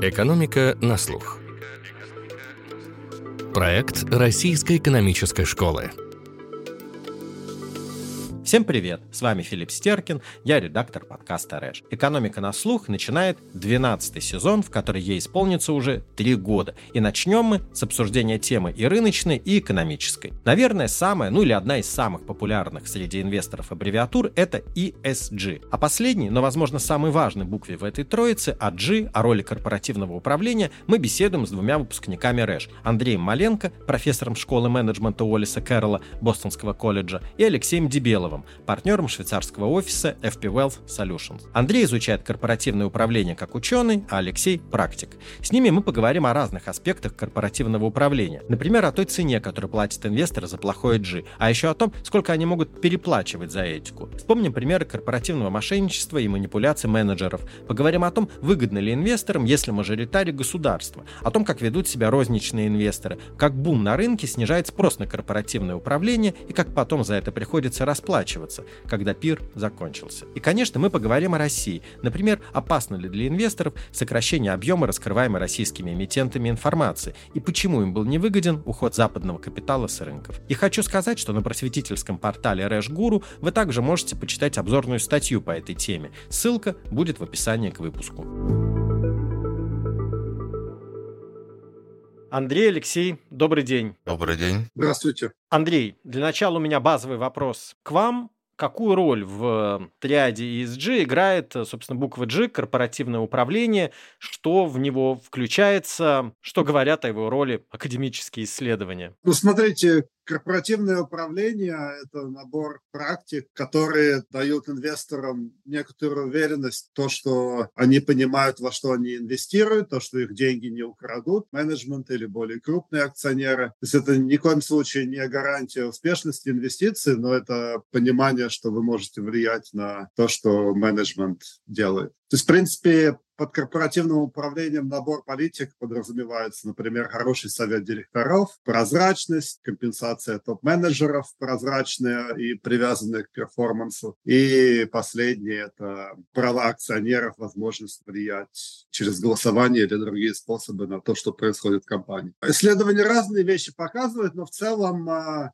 Экономика на слух. Проект Российской экономической школы. Всем привет! С вами Филипп Стеркин, я редактор подкаста «Рэш». «Экономика на слух» начинает 12 сезон, в который ей исполнится уже 3 года. И начнем мы с обсуждения темы и рыночной, и экономической. Наверное, самая, ну или одна из самых популярных среди инвесторов аббревиатур – это ESG. А последний, но, возможно, самый важный букве в этой троице, о G, о роли корпоративного управления, мы беседуем с двумя выпускниками РЭШ. Андреем Маленко, профессором школы менеджмента Уоллиса Кэрролла Бостонского колледжа, и Алексеем Дебеловым, Ивановым, партнером швейцарского офиса FP Wealth Solutions. Андрей изучает корпоративное управление как ученый, а Алексей – практик. С ними мы поговорим о разных аспектах корпоративного управления. Например, о той цене, которую платят инвесторы за плохое G, а еще о том, сколько они могут переплачивать за этику. Вспомним примеры корпоративного мошенничества и манипуляций менеджеров. Поговорим о том, выгодно ли инвесторам, если мажоритарий государства, о том, как ведут себя розничные инвесторы, как бум на рынке снижает спрос на корпоративное управление и как потом за это приходится расплачиваться расплачиваться, когда пир закончился. И, конечно, мы поговорим о России. Например, опасно ли для инвесторов сокращение объема раскрываемой российскими эмитентами информации и почему им был невыгоден уход западного капитала с рынков. И хочу сказать, что на просветительском портале Гуру вы также можете почитать обзорную статью по этой теме. Ссылка будет в описании к выпуску. Андрей, Алексей, добрый день. Добрый день. Здравствуйте. Андрей, для начала у меня базовый вопрос к вам. Какую роль в триаде ESG играет, собственно, буква G, корпоративное управление, что в него включается, что говорят о его роли академические исследования? Ну, смотрите, Корпоративное управление – это набор практик, которые дают инвесторам некоторую уверенность то, что они понимают, во что они инвестируют, то, что их деньги не украдут, менеджмент или более крупные акционеры. То есть это ни в коем случае не гарантия успешности инвестиций, но это понимание, что вы можете влиять на то, что менеджмент делает. То есть, в принципе, под корпоративным управлением набор политик подразумевается, например, хороший совет директоров, прозрачность, компенсация топ-менеджеров прозрачная и привязанная к перформансу. И последнее – это права акционеров, возможность влиять через голосование или другие способы на то, что происходит в компании. Исследования разные вещи показывают, но в целом а,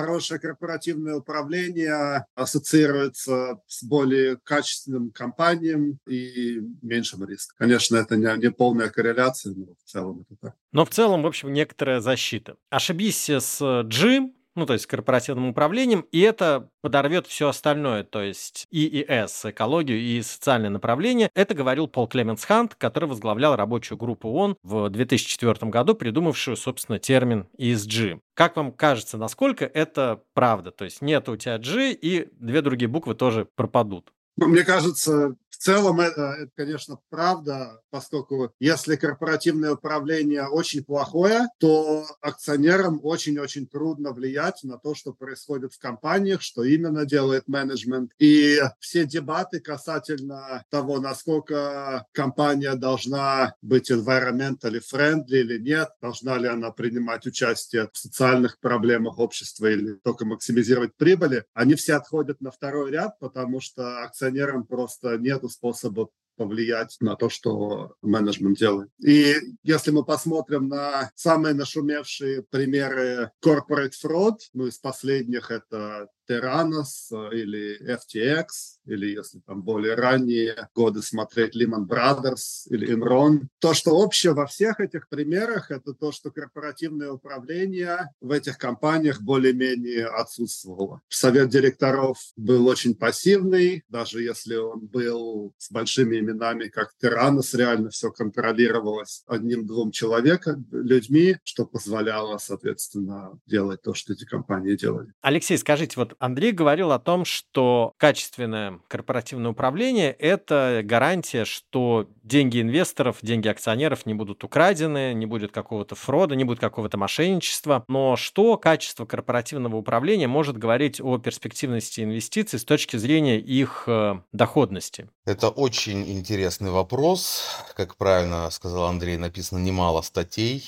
хорошее корпоративное управление ассоциируется с более качественным компаниям и меньшим риском. Конечно, это не, не полная корреляция, но в целом это так. Но в целом, в общем, некоторая защита. Ошибись с G, ну, то есть корпоративным управлением, и это подорвет все остальное, то есть и ИС, экологию и социальное направление. Это говорил Пол Клеменс Хант, который возглавлял рабочую группу ООН в 2004 году, придумавшую, собственно, термин ESG. Как вам кажется, насколько это правда? То есть нет у тебя G, и две другие буквы тоже пропадут. Мне кажется, в целом это, это, конечно, правда, поскольку если корпоративное управление очень плохое, то акционерам очень-очень трудно влиять на то, что происходит в компаниях, что именно делает менеджмент. И все дебаты касательно того, насколько компания должна быть environmentally friendly или нет, должна ли она принимать участие в социальных проблемах общества или только максимизировать прибыли, они все отходят на второй ряд, потому что акционерам просто нет способов повлиять на то, что менеджмент делает. И если мы посмотрим на самые нашумевшие примеры corporate fraud, ну из последних это Terranos э, или FTX, или если там более ранние годы смотреть Lehman Brothers или Enron. То, что общее во всех этих примерах, это то, что корпоративное управление в этих компаниях более-менее отсутствовало. Совет директоров был очень пассивный, даже если он был с большими именами, как Terranos, реально все контролировалось одним-двум человеком, людьми, что позволяло, соответственно, делать то, что эти компании делали. Алексей, скажите, вот Андрей говорил о том, что качественное корпоративное управление – это гарантия, что деньги инвесторов, деньги акционеров не будут украдены, не будет какого-то фрода, не будет какого-то мошенничества. Но что качество корпоративного управления может говорить о перспективности инвестиций с точки зрения их э, доходности? Это очень интересный вопрос. Как правильно сказал Андрей, написано немало статей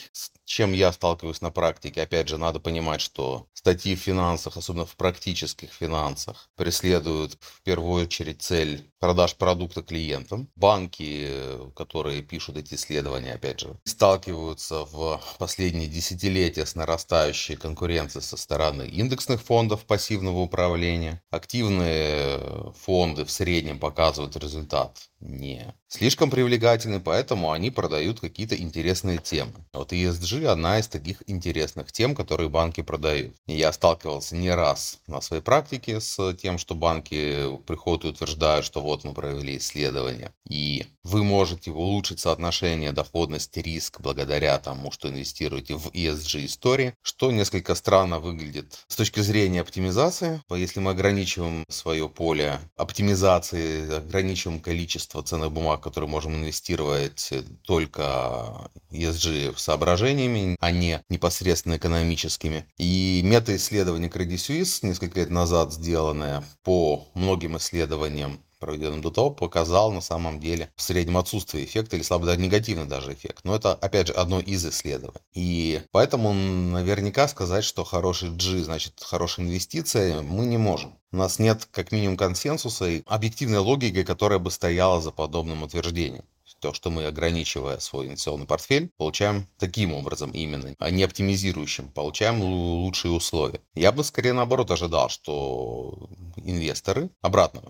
чем я сталкиваюсь на практике, опять же, надо понимать, что статьи в финансах, особенно в практических финансах, преследуют в первую очередь цель продаж продукта клиентам. Банки, которые пишут эти исследования, опять же, сталкиваются в последние десятилетия с нарастающей конкуренцией со стороны индексных фондов пассивного управления. Активные фонды в среднем показывают результат не слишком привлекательный, поэтому они продают какие-то интересные темы. Вот ESG одна из таких интересных тем, которые банки продают. Я сталкивался не раз на своей практике с тем, что банки приходят и утверждают, что вот мы провели исследование, и вы можете улучшить соотношение доходность-риск благодаря тому, что инвестируете в ESG-истории, что несколько странно выглядит с точки зрения оптимизации. Если мы ограничиваем свое поле оптимизации, ограничиваем количество ценных бумаг, которые можем инвестировать только ESG соображениями, а не непосредственно экономическими. И мета-исследование Credit Suisse несколько лет назад сделанное по многим исследованиям проведенным до того, показал на самом деле в среднем отсутствие эффекта или слабо даже негативный даже эффект. Но это, опять же, одно из исследований. И поэтому наверняка сказать, что хороший G значит хорошая инвестиция, мы не можем. У нас нет как минимум консенсуса и объективной логики, которая бы стояла за подобным утверждением то, что мы, ограничивая свой инвестиционный портфель, получаем таким образом именно, а не оптимизирующим, получаем лучшие условия. Я бы скорее наоборот ожидал, что инвесторы, обратно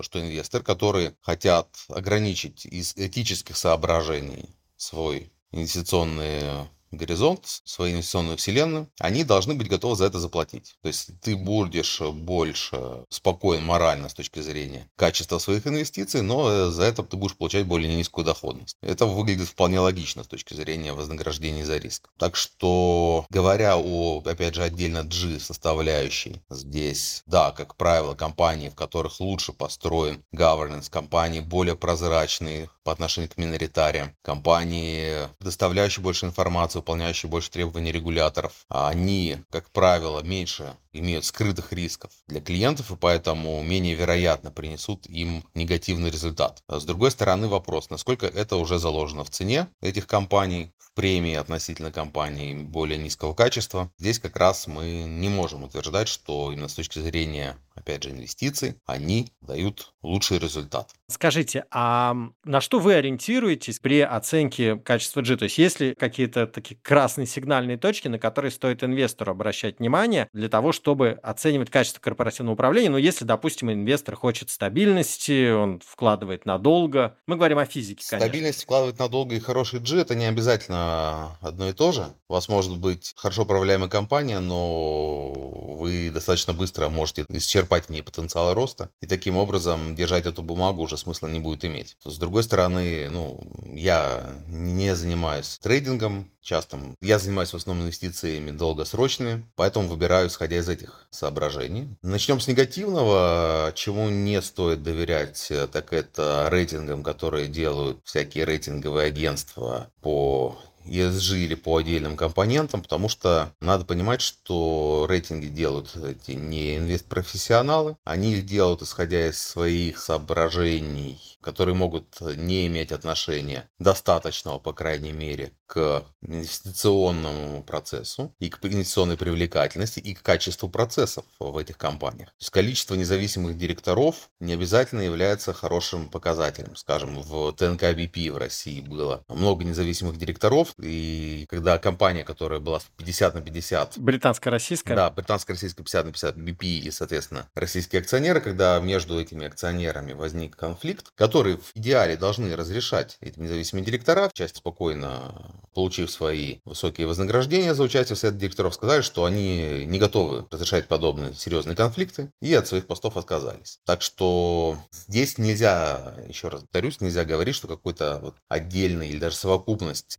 что инвесторы, которые хотят ограничить из этических соображений свой инвестиционный горизонт, свою инвестиционную вселенную, они должны быть готовы за это заплатить. То есть ты будешь больше спокоен морально с точки зрения качества своих инвестиций, но за это ты будешь получать более низкую доходность. Это выглядит вполне логично с точки зрения вознаграждения за риск. Так что, говоря о, опять же, отдельно G составляющей, здесь, да, как правило, компании, в которых лучше построен governance, компании более прозрачные по отношению к миноритариям, компании, предоставляющие больше информации, выполняющие больше требований регуляторов, а они, как правило, меньше имеют скрытых рисков для клиентов и поэтому менее вероятно принесут им негативный результат. С другой стороны вопрос, насколько это уже заложено в цене этих компаний, в премии относительно компаний более низкого качества. Здесь как раз мы не можем утверждать, что именно с точки зрения опять же, инвестиций, они дают лучший результат. Скажите, а на что вы ориентируетесь при оценке качества G? То есть есть ли какие-то такие красные сигнальные точки, на которые стоит инвестору обращать внимание для того, чтобы оценивать качество корпоративного управления? Ну, если, допустим, инвестор хочет стабильности, он вкладывает надолго. Мы говорим о физике, конечно. Стабильность вкладывать надолго и хороший G – это не обязательно одно и то же. У вас может быть хорошо управляемая компания, но вы достаточно быстро можете исчерпать черпать в ней потенциал роста, и таким образом держать эту бумагу уже смысла не будет иметь. С другой стороны, ну, я не занимаюсь трейдингом, частым. Я занимаюсь в основном инвестициями долгосрочными, поэтому выбираю, исходя из этих соображений. Начнем с негативного. Чему не стоит доверять, так это рейтингам, которые делают всякие рейтинговые агентства по ESG или по отдельным компонентам, потому что надо понимать, что рейтинги делают эти не инвест-профессионалы, они их делают исходя из своих соображений, которые могут не иметь отношения достаточного, по крайней мере, к инвестиционному процессу и к инвестиционной привлекательности и к качеству процессов в этих компаниях. То есть количество независимых директоров не обязательно является хорошим показателем. Скажем, в ТНК BP в России было много независимых директоров, и когда компания, которая была 50 на 50... Британско-российская? Да, британско-российская 50 на 50 BP и, соответственно, российские акционеры, когда между этими акционерами возник конфликт, который в идеале должны разрешать эти независимые директора, часть спокойно получив свои высокие вознаграждения за участие в совете директоров, сказали, что они не готовы разрешать подобные серьезные конфликты и от своих постов отказались. Так что здесь нельзя, еще раз повторюсь, нельзя говорить, что какой-то вот отдельный или даже совокупность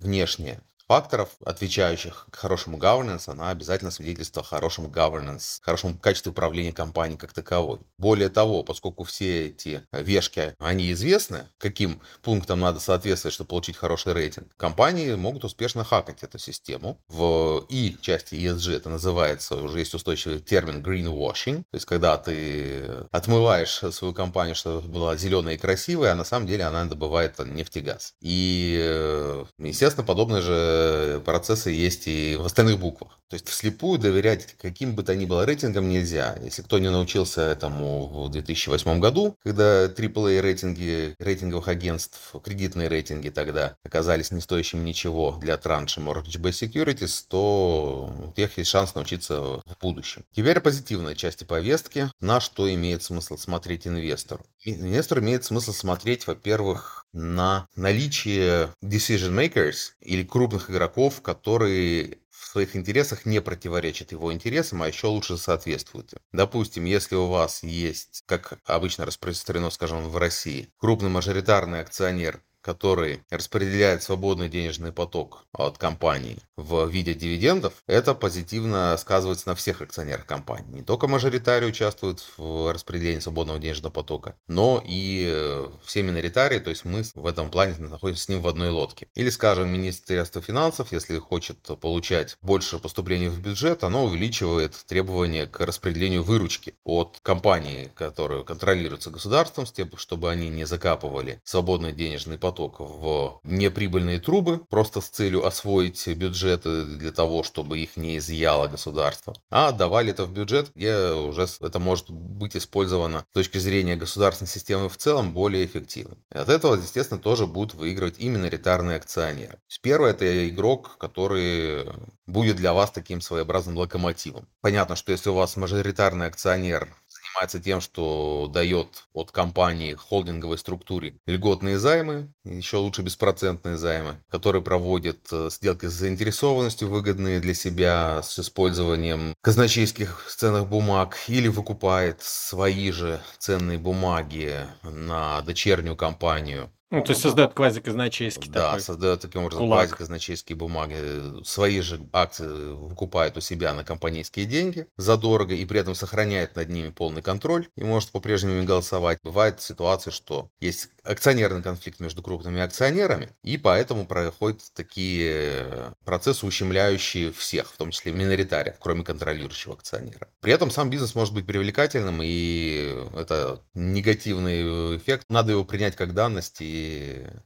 hand факторов, отвечающих к хорошему governance, она обязательно свидетельствует о хорошем governance, хорошем качестве управления компанией как таковой. Более того, поскольку все эти вешки, они известны, каким пунктам надо соответствовать, чтобы получить хороший рейтинг, компании могут успешно хакать эту систему. В И части ESG это называется, уже есть устойчивый термин greenwashing, то есть когда ты отмываешь свою компанию, чтобы была зеленая и красивая, а на самом деле она добывает нефть и. И, естественно, подобное же процессы есть и в остальных буквах. То есть вслепую доверять каким бы то ни было рейтингам нельзя. Если кто не научился этому в 2008 году, когда AAA рейтинги рейтинговых агентств, кредитные рейтинги тогда оказались не стоящими ничего для транши Mortgage Based Securities, то у тех есть шанс научиться в будущем. Теперь позитивная часть повестки, на что имеет смысл смотреть инвестору. Инвестору имеет смысл смотреть, во-первых, на наличие decision makers или крупных игроков, которые в своих интересах не противоречат его интересам, а еще лучше соответствуют им. Допустим, если у вас есть, как обычно распространено, скажем, в России, крупный мажоритарный акционер, который распределяет свободный денежный поток от компании в виде дивидендов, это позитивно сказывается на всех акционерах компании. Не только мажоритарии участвуют в распределении свободного денежного потока, но и э, все миноритарии, то есть мы в этом плане находимся с ним в одной лодке. Или, скажем, Министерство финансов, если хочет получать больше поступлений в бюджет, оно увеличивает требования к распределению выручки от компании, которую контролируется государством, чтобы они не закапывали свободный денежный поток поток в неприбыльные трубы, просто с целью освоить бюджеты для того, чтобы их не изъяло государство, а отдавали это в бюджет, где уже это может быть использовано с точки зрения государственной системы в целом более эффективно. И от этого, естественно, тоже будут выигрывать именно миноритарные акционеры. Первый это игрок, который будет для вас таким своеобразным локомотивом. Понятно, что если у вас мажоритарный акционер занимается тем, что дает от компании холдинговой структуре льготные займы, еще лучше беспроцентные займы, которые проводят э, сделки с заинтересованностью, выгодные для себя, с использованием казначейских ценных бумаг, или выкупает свои же ценные бумаги на дочернюю компанию, ну, то есть создает квазиказначейский Да, такой создает таким образом кулак. квазиказначейские бумаги. Свои же акции выкупает у себя на компанейские деньги задорого и при этом сохраняет над ними полный контроль и может по-прежнему голосовать. Бывает ситуация, что есть акционерный конфликт между крупными акционерами, и поэтому проходят такие процессы, ущемляющие всех, в том числе миноритариев, кроме контролирующего акционера. При этом сам бизнес может быть привлекательным, и это негативный эффект. Надо его принять как данность и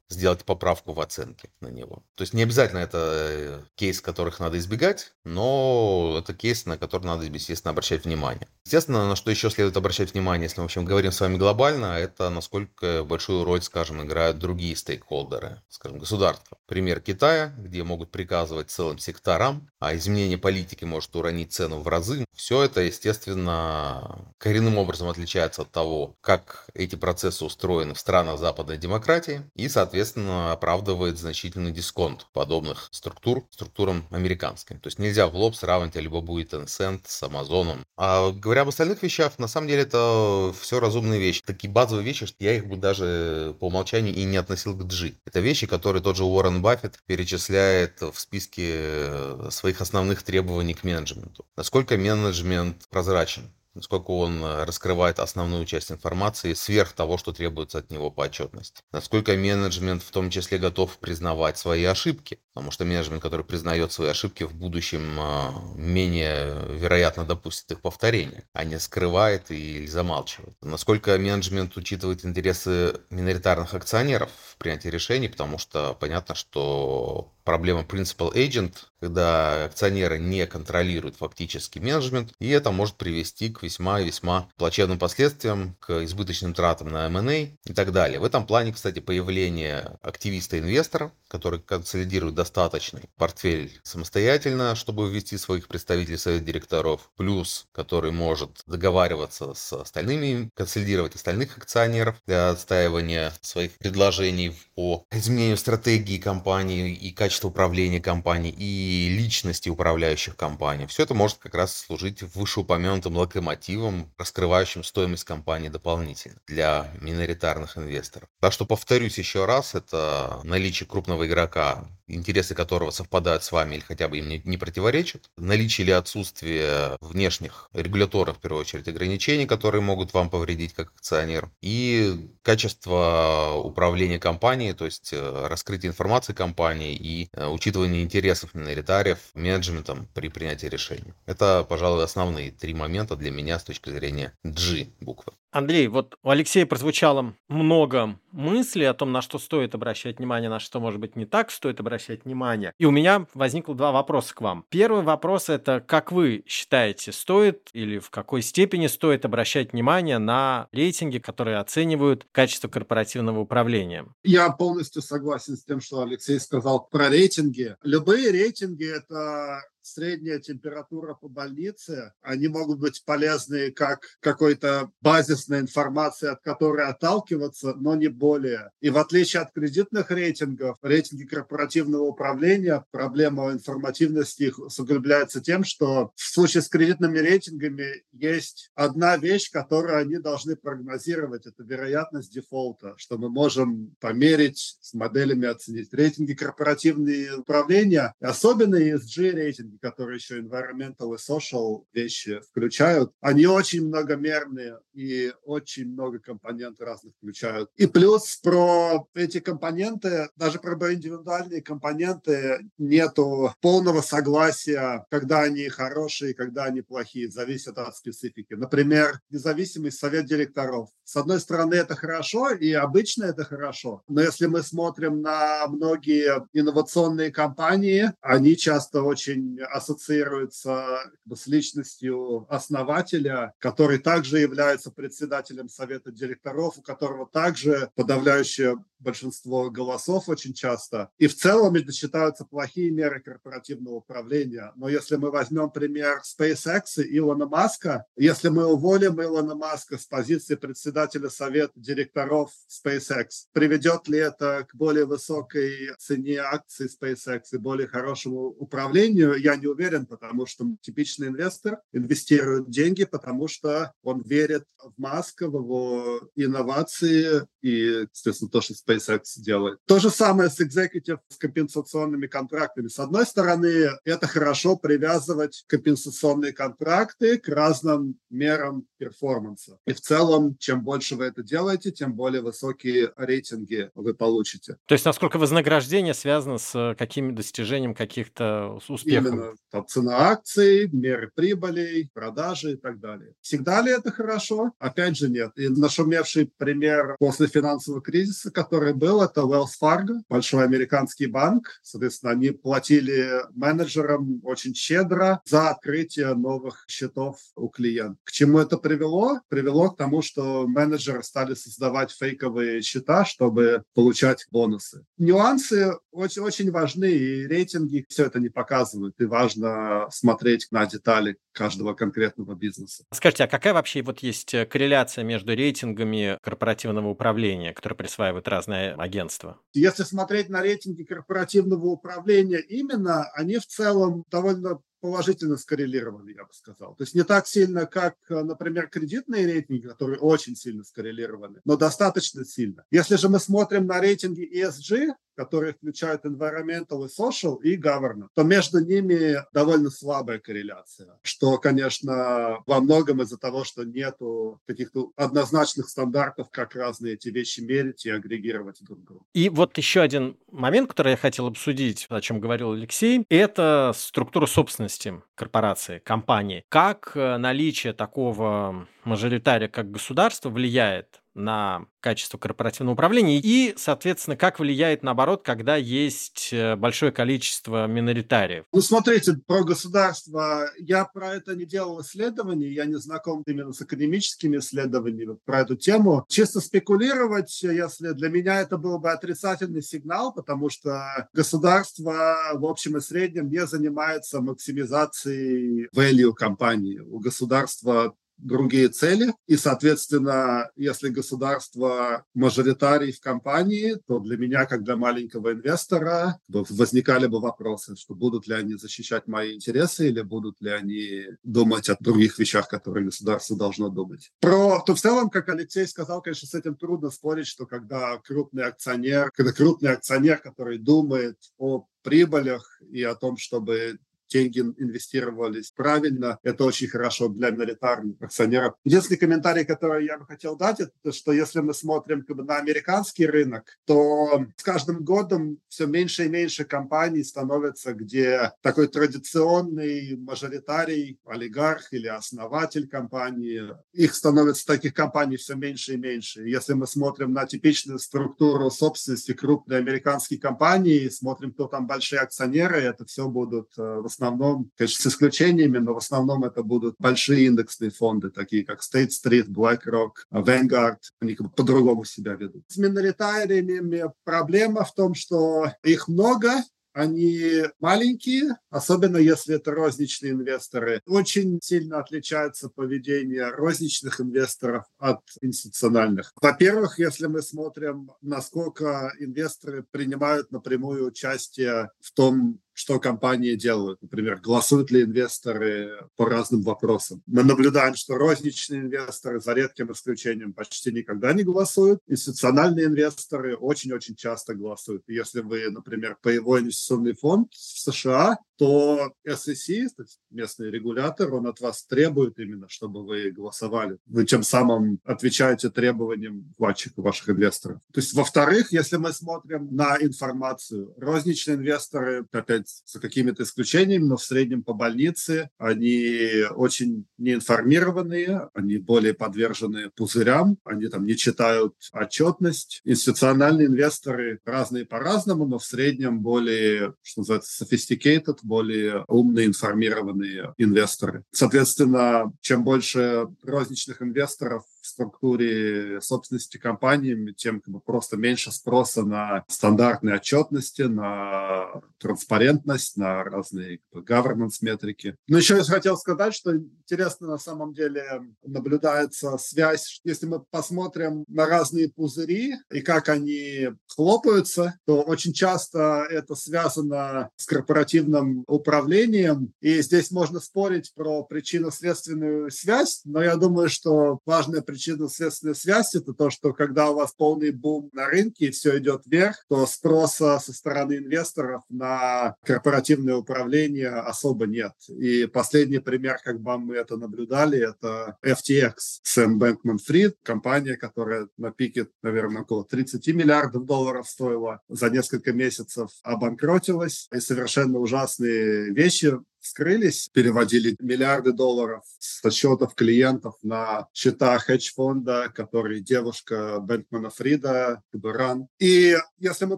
сделать поправку в оценке на него. То есть не обязательно это э, кейс, которых надо избегать, но это кейс, на который надо, естественно, обращать внимание. Естественно, на что еще следует обращать внимание, если мы, в общем, говорим с вами глобально, это насколько большую роль, скажем, играют другие стейкхолдеры, скажем, государства. Пример Китая, где могут приказывать целым секторам, а изменение политики может уронить цену в разы. Все это, естественно, коренным образом отличается от того, как эти процессы устроены в странах западной демократии и, соответственно, оправдывает значительный дисконт подобных структур структурам американским. То есть нельзя в лоб сравнивать Alibaba и Tencent с Amazon. А говоря об остальных вещах, на самом деле это все разумные вещи. Такие базовые вещи, что я их бы даже по умолчанию и не относил к G. Это вещи, которые тот же Уоррен Баффет перечисляет в списке своих основных требований к менеджменту. Насколько менеджмент прозрачен, насколько он э, раскрывает основную часть информации сверх того, что требуется от него по отчетности. Насколько менеджмент в том числе готов признавать свои ошибки, потому что менеджмент, который признает свои ошибки, в будущем э, менее вероятно допустит их повторение, а не скрывает или замалчивает. Насколько менеджмент учитывает интересы миноритарных акционеров в принятии решений, потому что понятно, что проблема principal agent, когда акционеры не контролируют фактически менеджмент, и это может привести к весьма-весьма плачевным последствиям, к избыточным тратам на M&A и так далее. В этом плане, кстати, появление активиста-инвестора, который консолидирует достаточный портфель самостоятельно, чтобы ввести своих представителей совет директоров, плюс который может договариваться с остальными, консолидировать остальных акционеров для отстаивания своих предложений по изменению стратегии компании и качества управления компанией, и личности управляющих компаний. Все это может как раз служить вышеупомянутым локомотивом, раскрывающим стоимость компании дополнительно для миноритарных инвесторов. Так что повторюсь еще раз, это наличие крупного игрока интересы которого совпадают с вами или хотя бы им не, не противоречат, наличие или отсутствие внешних регуляторов, в первую очередь, ограничений, которые могут вам повредить как акционер, и качество управления компанией, то есть э, раскрытие информации компании и э, учитывание интересов миноритариев менеджментом при принятии решений. Это, пожалуй, основные три момента для меня с точки зрения G буквы. Андрей, вот у Алексея прозвучало много мыслей о том, на что стоит обращать внимание, на что, может быть, не так стоит обращать обращать внимание. И у меня возникло два вопроса к вам. Первый вопрос – это как вы считаете, стоит или в какой степени стоит обращать внимание на рейтинги, которые оценивают качество корпоративного управления? Я полностью согласен с тем, что Алексей сказал про рейтинги. Любые рейтинги – это средняя температура по больнице, они могут быть полезны как какой-то базисная информация, от которой отталкиваться, но не более. И в отличие от кредитных рейтингов, рейтинги корпоративного управления, проблема информативности их усугубляется тем, что в случае с кредитными рейтингами есть одна вещь, которую они должны прогнозировать, это вероятность дефолта, что мы можем померить, с моделями оценить. Рейтинги корпоративные управления, особенно ESG рейтинги, которые еще environmental и social вещи включают, они очень многомерные и очень много компонентов разных включают. И плюс про эти компоненты, даже про индивидуальные компоненты нету полного согласия, когда они хорошие, когда они плохие, зависит от специфики. Например, независимый совет директоров. С одной стороны, это хорошо, и обычно это хорошо, но если мы смотрим на многие инновационные компании, они часто очень ассоциируется с личностью основателя, который также является председателем совета директоров, у которого также подавляющее большинство голосов очень часто. И в целом это считаются плохие меры корпоративного управления. Но если мы возьмем пример SpaceX и Илона Маска, если мы уволим Илона Маска с позиции председателя совета директоров SpaceX, приведет ли это к более высокой цене акций SpaceX и более хорошему управлению? Я не уверен, потому что типичный инвестор инвестирует деньги, потому что он верит в Маска, в его инновации и, естественно, то, что SpaceX делает. То же самое с executive, с компенсационными контрактами. С одной стороны, это хорошо привязывать компенсационные контракты к разным мерам перформанса. И в целом, чем больше вы это делаете, тем более высокие рейтинги вы получите. То есть, насколько вознаграждение связано с каким достижением каких-то успехов? Именно там, цена акций, меры прибылей, продажи и так далее. Всегда ли это хорошо? Опять же нет. И нашумевший пример после финансового кризиса, который был, это Wells Fargo, большой американский банк. Соответственно, они платили менеджерам очень щедро за открытие новых счетов у клиентов. К чему это привело? Привело к тому, что менеджеры стали создавать фейковые счета, чтобы получать бонусы. Нюансы очень, очень важны, и рейтинги все это не показывают. И важно смотреть на детали каждого конкретного бизнеса. Скажите, а какая вообще вот есть э, корреляция между рейтингами корпоративного управления, которые присваивают разные агентства? Если смотреть на рейтинги корпоративного управления именно, они в целом довольно положительно скоррелированы, я бы сказал. То есть не так сильно, как, э, например, кредитные рейтинги, которые очень сильно скоррелированы, но достаточно сильно. Если же мы смотрим на рейтинги ESG, которые включают environmental и social и governance, то между ними довольно слабая корреляция, что, конечно, во многом из-за того, что нету каких-то однозначных стандартов, как разные эти вещи мерить и агрегировать друг друга. И вот еще один момент, который я хотел обсудить, о чем говорил Алексей, это структура собственности корпорации, компании. Как э, наличие такого мажоритария, как государство, влияет на качество корпоративного управления и, соответственно, как влияет наоборот, когда есть э, большое количество миноритариев? Ну, смотрите, про государство я про это не делал исследований, я не знаком именно с академическими исследованиями про эту тему. Чисто спекулировать, если для меня это был бы отрицательный сигнал, потому что государство в общем и среднем не занимается максимизацией value компании. У государства другие цели. И, соответственно, если государство мажоритарий в компании, то для меня, как для маленького инвестора, возникали бы вопросы, что будут ли они защищать мои интересы или будут ли они думать о других вещах, которые государство должно думать. Про, то в целом, как Алексей сказал, конечно, с этим трудно спорить, что когда крупный акционер, когда крупный акционер, который думает о прибылях и о том, чтобы деньги инвестировались правильно. Это очень хорошо для миноритарных акционеров. Единственный комментарий, который я бы хотел дать, это что если мы смотрим как бы, на американский рынок, то с каждым годом все меньше и меньше компаний становится, где такой традиционный мажоритарий, олигарх или основатель компании, их становится таких компаний все меньше и меньше. Если мы смотрим на типичную структуру собственности крупной американской компании, смотрим, кто там большие акционеры, это все будут э, в основном, конечно, с исключениями, но в основном это будут большие индексные фонды, такие как State Street, BlackRock, Vanguard, они как бы по-другому себя ведут. С миноритариями проблема в том, что их много, они маленькие, особенно если это розничные инвесторы. Очень сильно отличается поведение розничных инвесторов от институциональных. Во-первых, если мы смотрим, насколько инвесторы принимают напрямую участие в том, что компании делают. Например, голосуют ли инвесторы по разным вопросам. Мы наблюдаем, что розничные инвесторы, за редким исключением, почти никогда не голосуют. Институциональные инвесторы очень-очень часто голосуют. Если вы, например, паевой инвестиционный фонд в США, то SEC, то есть местный регулятор, он от вас требует именно, чтобы вы голосовали. Вы тем самым отвечаете требованиям вкладчиков, ваших инвесторов. То есть, во-вторых, если мы смотрим на информацию, розничные инвесторы, опять за какими-то исключениями, но в среднем по больнице, они очень неинформированные, они более подвержены пузырям, они там не читают отчетность. Институциональные инвесторы разные по-разному, но в среднем более, что называется, sophisticated, более умные, информированные инвесторы. Соответственно, чем больше розничных инвесторов структуре собственности компании, тем как бы, просто меньше спроса на стандартные отчетности, на транспарентность, на разные как бы, governance метрики. Но еще я хотел сказать, что интересно на самом деле наблюдается связь, если мы посмотрим на разные пузыри и как они хлопаются, то очень часто это связано с корпоративным управлением, и здесь можно спорить про причинно-следственную связь, но я думаю, что важная причинно-следственная связь – это то, что когда у вас полный бум на рынке и все идет вверх, то спроса со стороны инвесторов на корпоративное управление особо нет. И последний пример, как бы мы это наблюдали, это FTX, Сэм Бэнкман-Фрид, компания, которая на пике, наверное, около 30 миллиардов долларов стоила, за несколько месяцев обанкротилась, и совершенно ужасные вещи вскрылись, переводили миллиарды долларов со счетов клиентов на счета хедж-фонда, который девушка Бэнкмана Фрида, Каберан. И если мы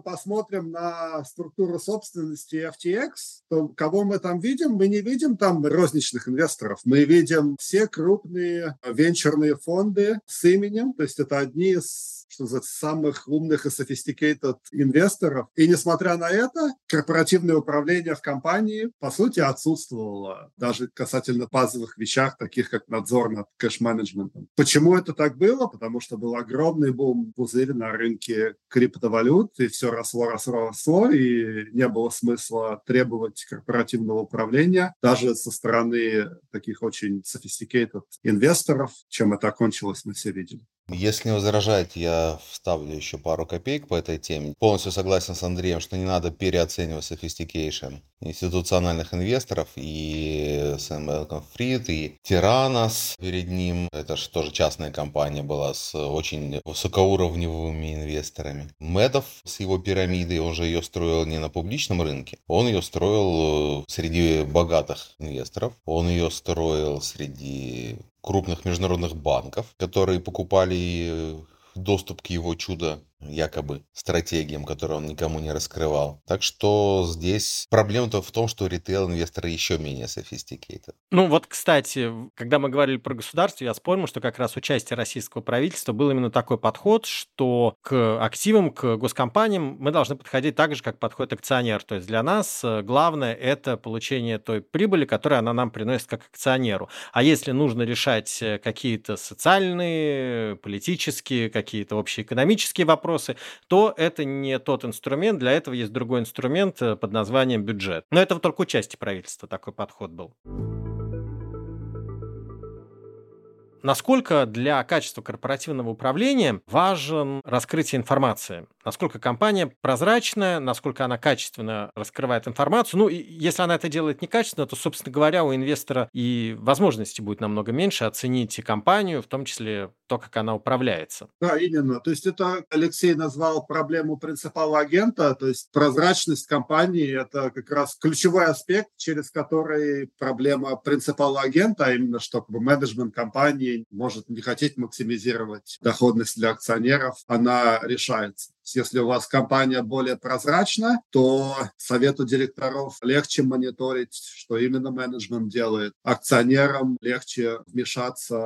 посмотрим на структуру собственности FTX, то кого мы там видим? Мы не видим там розничных инвесторов. Мы видим все крупные венчурные фонды с именем, то есть это одни из что за самых умных и sophisticated инвесторов. И несмотря на это, корпоративное управление в компании, по сути, отсутствовало даже касательно базовых вещах, таких как надзор над кэш-менеджментом. Почему это так было? Потому что был огромный бум пузырь на рынке криптовалют, и все росло, росло, росло, и не было смысла требовать корпоративного управления даже со стороны таких очень sophisticated инвесторов, чем это окончилось, мы все видели. Если не возражать, я вставлю еще пару копеек по этой теме. Полностью согласен с Андреем, что не надо переоценивать sophistication институциональных инвесторов и Сэм Элкон Фрид, и Тиранос перед ним. Это же тоже частная компания была с очень высокоуровневыми инвесторами. Медов с его пирамидой, он же ее строил не на публичном рынке, он ее строил э, среди богатых инвесторов, он ее строил среди крупных международных банков, которые покупали э, доступ к его чудо якобы стратегиям, которые он никому не раскрывал. Так что здесь проблема-то в том, что ритейл-инвесторы еще менее sophisticated. Ну вот, кстати, когда мы говорили про государство, я вспомнил, что как раз участие российского правительства был именно такой подход, что к активам, к госкомпаниям мы должны подходить так же, как подходит акционер. То есть для нас э, главное это получение той прибыли, которую она нам приносит как акционеру. А если нужно решать э, какие-то социальные, политические, какие-то общеэкономические вопросы, вопросы, то это не тот инструмент, для этого есть другой инструмент э, под названием бюджет. Но это только у части правительства такой подход был. Насколько для качества корпоративного управления важен раскрытие информации? Насколько компания прозрачная, насколько она качественно раскрывает информацию. Ну, и если она это делает некачественно, то, собственно говоря, у инвестора и возможности будет намного меньше оценить компанию, в том числе то, как она управляется. Да, именно. То есть это Алексей назвал проблему принципала агента, то есть прозрачность компании – это как раз ключевой аспект, через который проблема принципала агента, а именно что как бы, менеджмент компании может не хотеть максимизировать доходность для акционеров, она решается. Если у вас компания более прозрачна, то совету директоров легче мониторить, что именно менеджмент делает. Акционерам легче вмешаться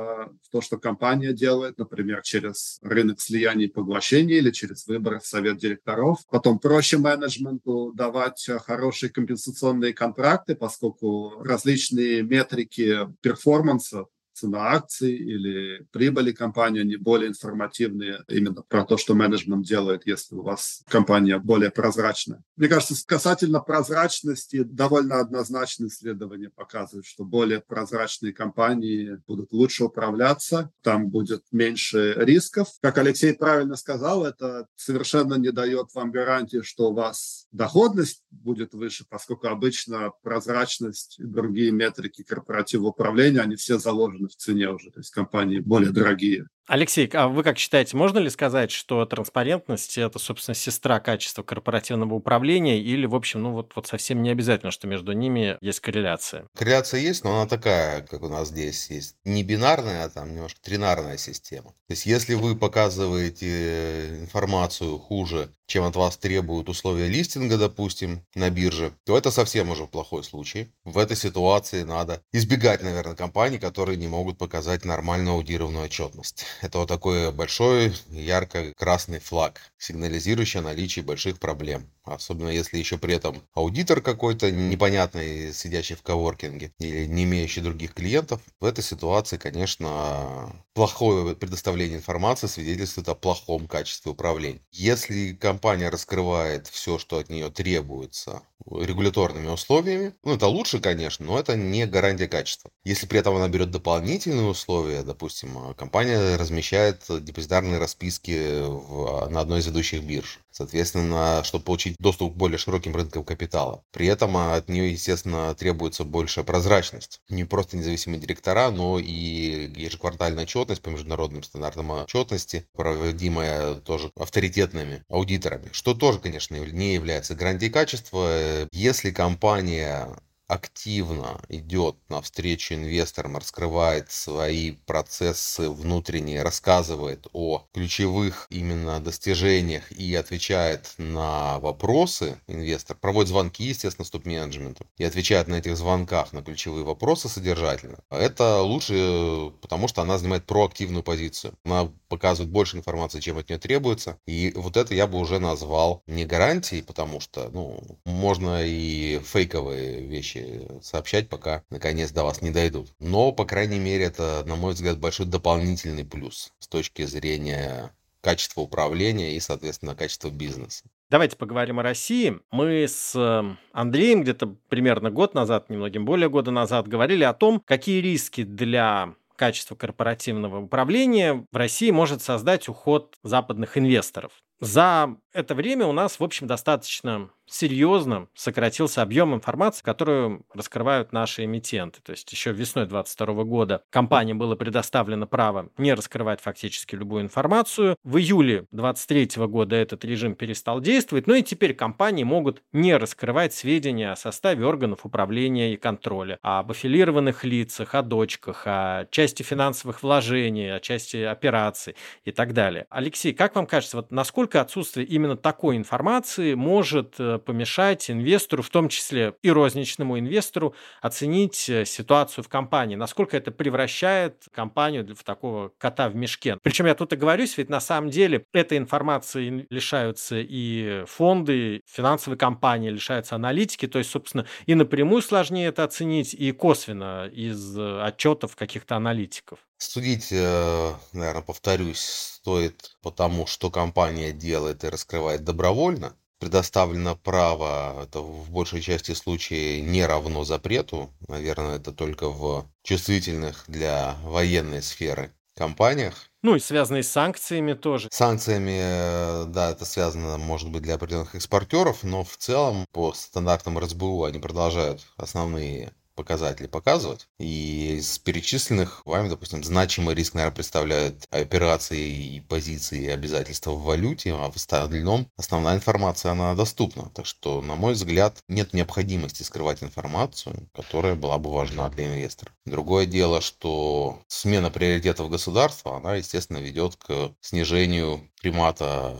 в то, что компания делает, например, через рынок слияний и поглощений или через выборы в совет директоров. Потом проще менеджменту давать хорошие компенсационные контракты, поскольку различные метрики перформанса цена акций или прибыли компании, они более информативные именно про то, что менеджмент делает, если у вас компания более прозрачная. Мне кажется, касательно прозрачности довольно однозначно исследования показывают, что более прозрачные компании будут лучше управляться, там будет меньше рисков. Как Алексей правильно сказал, это совершенно не дает вам гарантии, что у вас доходность будет выше, поскольку обычно прозрачность и другие метрики корпоративного управления, они все заложены в цене уже, то есть компании более дорогие. Алексей, а вы как считаете, можно ли сказать, что транспарентность – это, собственно, сестра качества корпоративного управления или, в общем, ну вот, вот совсем не обязательно, что между ними есть корреляция? Корреляция есть, но она такая, как у нас здесь есть, не бинарная, а там немножко тринарная система. То есть, если вы показываете информацию хуже, чем от вас требуют условия листинга, допустим, на бирже, то это совсем уже плохой случай. В этой ситуации надо избегать, наверное, компаний, которые не могут показать нормальную аудированную отчетность. Это вот такой большой ярко-красный флаг, сигнализирующий о наличии больших проблем. Особенно если еще при этом аудитор какой-то непонятный, сидящий в коворкинге или не имеющий других клиентов. В этой ситуации, конечно, плохое предоставление информации свидетельствует о плохом качестве управления. Если компания раскрывает все, что от нее требуется регуляторными условиями, ну это лучше, конечно, но это не гарантия качества. Если при этом она берет дополнительные условия, допустим, компания размещает депозитарные расписки в, на одной из ведущих бирж. Соответственно, чтобы получить доступ к более широким рынкам капитала. При этом от нее, естественно, требуется большая прозрачность. Не просто независимые директора, но и ежеквартальная отчетность по международным стандартам отчетности, проводимая тоже авторитетными аудиторами, что тоже, конечно, не является гарантией качества. Если компания активно идет навстречу инвесторам, раскрывает свои процессы внутренние, рассказывает о ключевых именно достижениях и отвечает на вопросы инвестор, проводит звонки, естественно, стоп-менеджменту и отвечает на этих звонках на ключевые вопросы содержательно. Это лучше, потому что она занимает проактивную позицию. Она показывает больше информации, чем от нее требуется. И вот это я бы уже назвал не гарантией, потому что, ну, можно и фейковые вещи сообщать, пока наконец до вас не дойдут. Но, по крайней мере, это, на мой взгляд, большой дополнительный плюс с точки зрения качества управления и, соответственно, качества бизнеса. Давайте поговорим о России. Мы с эм, Андреем где-то примерно год назад, немногим более года назад, говорили о том, какие риски для качества корпоративного управления в России может создать уход западных инвесторов. За это время у нас, в общем, достаточно серьезно сократился объем информации, которую раскрывают наши эмитенты. То есть еще весной 2022 года компании было предоставлено право не раскрывать фактически любую информацию. В июле 2023 года этот режим перестал действовать, ну и теперь компании могут не раскрывать сведения о составе органов управления и контроля, об аффилированных лицах, о дочках, о части финансовых вложений, о части операций и так далее. Алексей, как вам кажется, вот насколько отсутствие именно такой информации может э, помешать инвестору, в том числе и розничному инвестору, оценить э, ситуацию в компании, насколько это превращает компанию в такого кота в мешке. Причем я тут оговорюсь, ведь на самом деле этой информации лишаются и фонды, финансовые компании, лишаются аналитики, то есть, собственно, и напрямую сложнее это оценить, и косвенно из э, отчетов каких-то аналитиков. Судить, э, наверное, повторюсь, стоит потому, что компания делает и раскрывает добровольно, предоставлено право, это в большей части случаев не равно запрету. Наверное, это только в чувствительных для военной сферы компаниях. Ну и связанные с санкциями тоже. Санкциями, э, да, это связано, может быть, для определенных экспортеров, но в целом по стандартам РСБУ они продолжают основные показатели показывать. И из перечисленных вами, допустим, значимый риск, наверное, представляют операции и позиции и обязательства в валюте, а в остальном основная информация, она доступна. Так что, на мой взгляд, нет необходимости скрывать информацию, которая была бы важна для инвестора. Другое дело, что смена приоритетов государства, она, естественно, ведет к снижению примата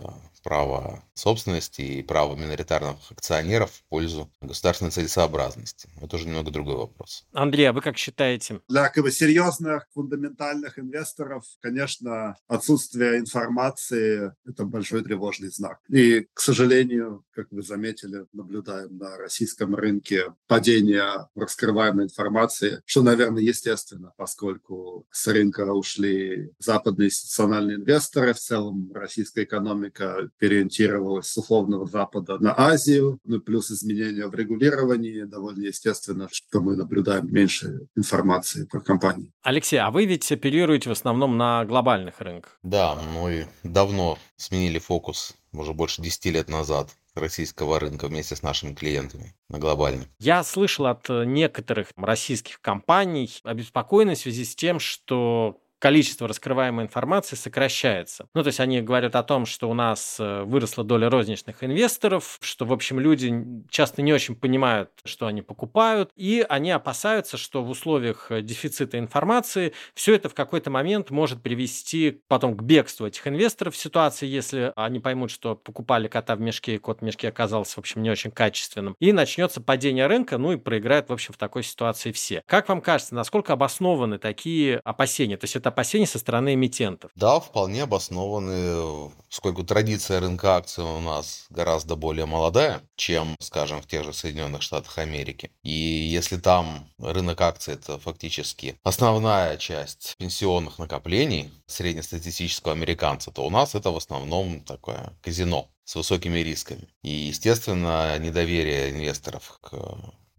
права собственности и права миноритарных акционеров в пользу государственной целесообразности. Это уже немного другой вопрос. Андрей, а вы как считаете? Для как бы, серьезных фундаментальных инвесторов, конечно, отсутствие информации – это большой тревожный знак. И, к сожалению, как вы заметили, наблюдаем на российском рынке падение раскрываемой информации, что, наверное, естественно, поскольку с рынка ушли западные институциональные инвесторы, в целом российская экономика переориентировалась с условного Запада на Азию, ну плюс изменения в регулировании, довольно естественно, что мы наблюдаем меньше информации про компании. Алексей, а вы ведь оперируете в основном на глобальных рынках? Да, мы давно сменили фокус, уже больше 10 лет назад, российского рынка вместе с нашими клиентами на глобальном. Я слышал от некоторых российских компаний обеспокоенность в связи с тем, что количество раскрываемой информации сокращается. Ну, то есть они говорят о том, что у нас э, выросла доля розничных инвесторов, что, в общем, люди часто не очень понимают, что они покупают, и они опасаются, что в условиях э, дефицита информации все это в какой-то момент может привести потом к бегству этих инвесторов в ситуации, если они поймут, что покупали кота в мешке, и кот в мешке оказался, в общем, не очень качественным, и начнется падение рынка, ну и проиграют, в общем, в такой ситуации все. Как вам кажется, насколько обоснованы такие опасения? То есть это опасений со стороны эмитентов. Да, вполне обоснованы, поскольку традиция рынка акций у нас гораздо более молодая, чем, скажем, в тех же Соединенных Штатах Америки. И если там рынок акций это фактически основная часть пенсионных накоплений среднестатистического американца, то у нас это в основном такое казино с высокими рисками. И, естественно, недоверие инвесторов к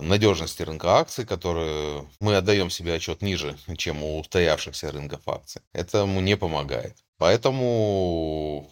надежности рынка акций, которую мы отдаем себе отчет ниже, чем у устоявшихся рынков акций, это ему не помогает. Поэтому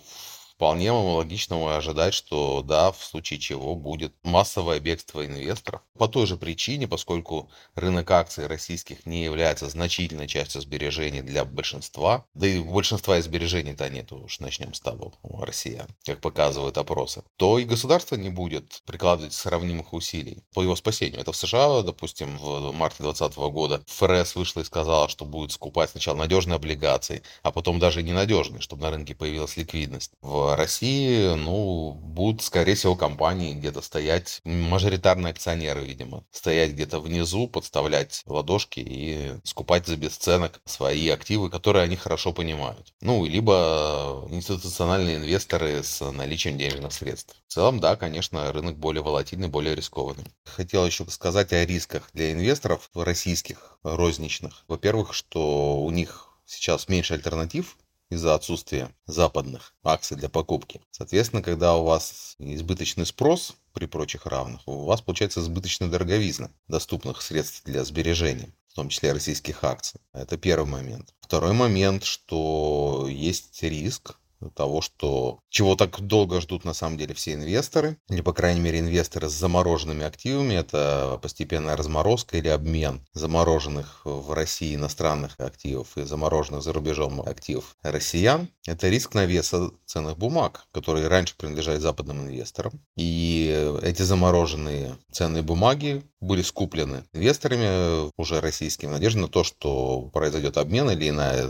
вполне логично ожидать, что да, в случае чего будет массовое бегство инвесторов. По той же причине, поскольку рынок акций российских не является значительной частью сбережений для большинства, да и большинства сбережений-то нет, уж начнем с того, у россиян, как показывают опросы, то и государство не будет прикладывать сравнимых усилий по его спасению. Это в США, допустим, в марте 2020 года ФРС вышла и сказала, что будет скупать сначала надежные облигации, а потом даже ненадежные, чтобы на рынке появилась ликвидность. В России, ну, будут, скорее всего, компании где-то стоять, мажоритарные акционеры, видимо, стоять где-то внизу, подставлять ладошки и скупать за бесценок свои активы, которые они хорошо понимают. Ну, либо институциональные инвесторы с наличием денежных средств. В целом, да, конечно, рынок более волатильный, более рискованный. Хотел еще сказать о рисках для инвесторов российских, розничных. Во-первых, что у них сейчас меньше альтернатив из-за отсутствия западных акций для покупки. Соответственно, когда у вас избыточный спрос при прочих равных, у вас получается избыточная дороговизна доступных средств для сбережения в том числе российских акций. Это первый момент. Второй момент, что есть риск того, что чего так долго ждут на самом деле все инвесторы, или по крайней мере инвесторы с замороженными активами, это постепенная разморозка или обмен замороженных в России иностранных активов и замороженных за рубежом активов россиян. Это риск навеса ценных бумаг, которые раньше принадлежали западным инвесторам. И эти замороженные ценные бумаги были скуплены инвесторами уже российскими в надежде на то, что произойдет обмен или иная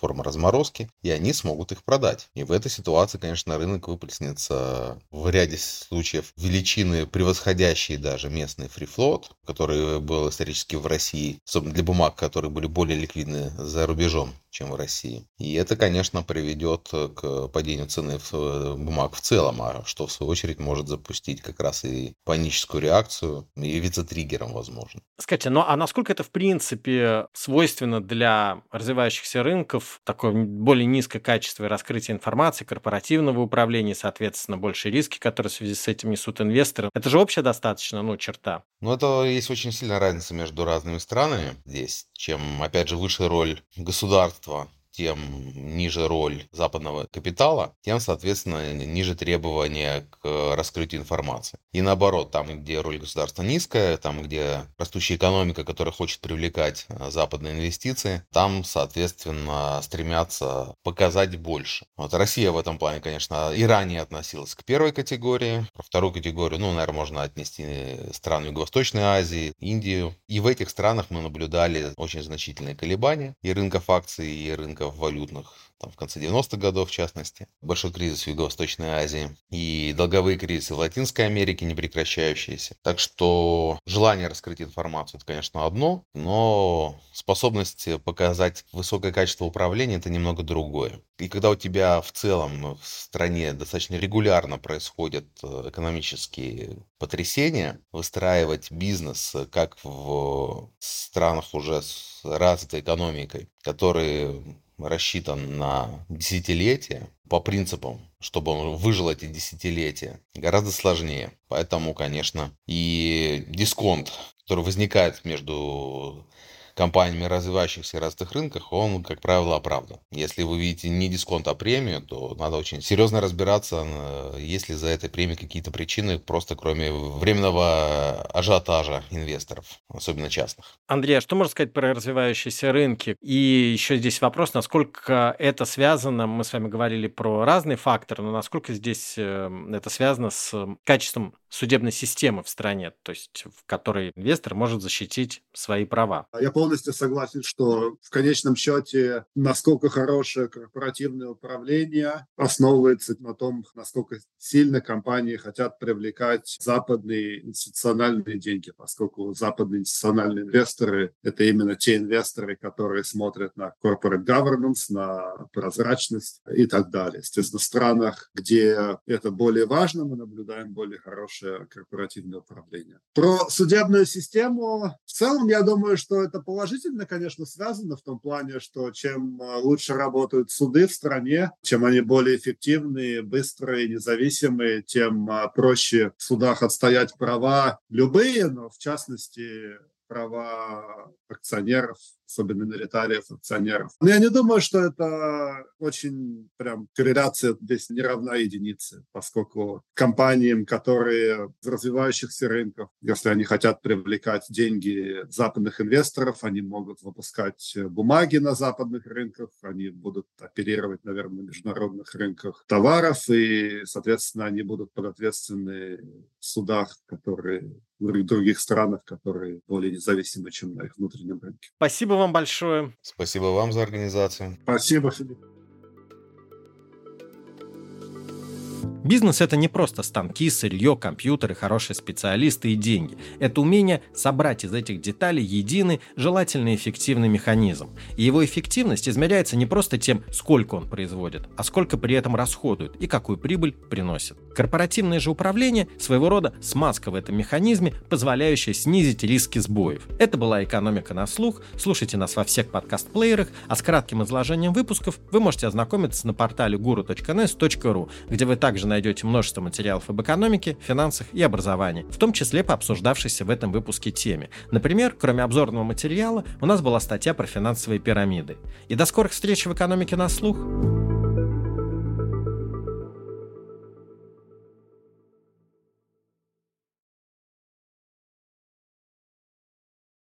форма разморозки, и они смогут их продать. И в этой ситуации, конечно, рынок выплеснется в ряде случаев величины, превосходящие даже местный фрифлот, который был исторически в России, особенно для бумаг, которые были более ликвидны за рубежом чем в России. И это, конечно, приведет к падению цены э, бумаг в целом, а что в свою очередь может запустить как раз и паническую реакцию, и явиться триггером, возможно. Скажите, ну а насколько это в принципе свойственно для развивающихся рынков, такое более низкое качество и раскрытие информации, корпоративного управления, соответственно, больше риски, которые в связи с этим несут инвесторы? Это же общая достаточно, ну, черта. Ну, это есть очень сильная разница между разными странами здесь, чем, опять же, выше роль государства государства тем ниже роль западного капитала, тем, соответственно, ниже требования к раскрытию информации. И наоборот, там, где роль государства низкая, там, где растущая экономика, которая хочет привлекать э, западные инвестиции, там, соответственно, стремятся показать больше. Вот Россия в этом плане, конечно, и ранее относилась к первой категории, про вторую категорию, ну, наверное, можно отнести страны Юго-Восточной Азии, Индию. И в этих странах мы наблюдали очень значительные колебания и рынков акций, и рынков валютных там, в конце 90-х годов, в частности, большой кризис в Юго-Восточной Азии и долговые кризисы в Латинской Америке, не прекращающиеся. Так что желание раскрыть информацию, это, конечно, одно, но способность показать высокое качество управления, это немного другое. И когда у тебя в целом в стране достаточно регулярно происходят э, экономические потрясения, выстраивать бизнес как в странах уже с развитой экономикой, которые рассчитан на десятилетия по принципам, чтобы он выжил эти десятилетия, гораздо сложнее. Поэтому, конечно, и дисконт, который возникает между компаниями развивающихся и развитых рынках, он, как правило, оправдан. Если вы видите не дисконт, а премию, то надо очень серьезно разбираться, есть ли за этой премией какие-то причины, просто кроме временного ажиотажа инвесторов, особенно частных. Андрей, а что можно сказать про развивающиеся рынки? И еще здесь вопрос, насколько это связано, мы с вами говорили про разные факторы, но насколько здесь э, это связано с качеством судебной системы в стране, то есть в которой инвестор может защитить свои права. Я полностью согласен, что в конечном счете, насколько хорошее корпоративное управление основывается на том, насколько сильно компании хотят привлекать западные институциональные деньги, поскольку западные институциональные инвесторы – это именно те инвесторы, которые смотрят на corporate governance, на прозрачность и так далее. Естественно, в странах, где это более важно, мы наблюдаем более хорошее корпоративное управление. Про судебную систему в целом, я думаю, что это положительно, конечно, связано в том плане, что чем э, лучше работают суды в стране, чем они более эффективные, быстрые, независимые, тем э, проще в судах отстоять права. Любые, но в частности права акционеров, особенно миноритариев, акционеров. Но я не думаю, что это очень прям корреляция здесь не равна единице, поскольку компаниям, которые в развивающихся рынках, если они хотят привлекать деньги западных инвесторов, они могут выпускать бумаги на западных рынках, они будут оперировать, наверное, на международных рынках товаров, и, соответственно, они будут подответственны в судах, которые в других странах, которые более независимы, чем на их внутреннем рынке. Спасибо вам большое. Спасибо вам за организацию. Спасибо, Филипп. Бизнес – это не просто станки, сырье, компьютеры, хорошие специалисты и деньги. Это умение собрать из этих деталей единый, желательно эффективный механизм. И его эффективность измеряется не просто тем, сколько он производит, а сколько при этом расходует и какую прибыль приносит. Корпоративное же управление – своего рода смазка в этом механизме, позволяющая снизить риски сбоев. Это была «Экономика на слух». Слушайте нас во всех подкаст-плеерах, а с кратким изложением выпусков вы можете ознакомиться на портале guru.nes.ru, где вы также найдете множество материалов об экономике, финансах и образовании, в том числе по обсуждавшейся в этом выпуске теме. Например, кроме обзорного материала, у нас была статья про финансовые пирамиды. И до скорых встреч в «Экономике на слух».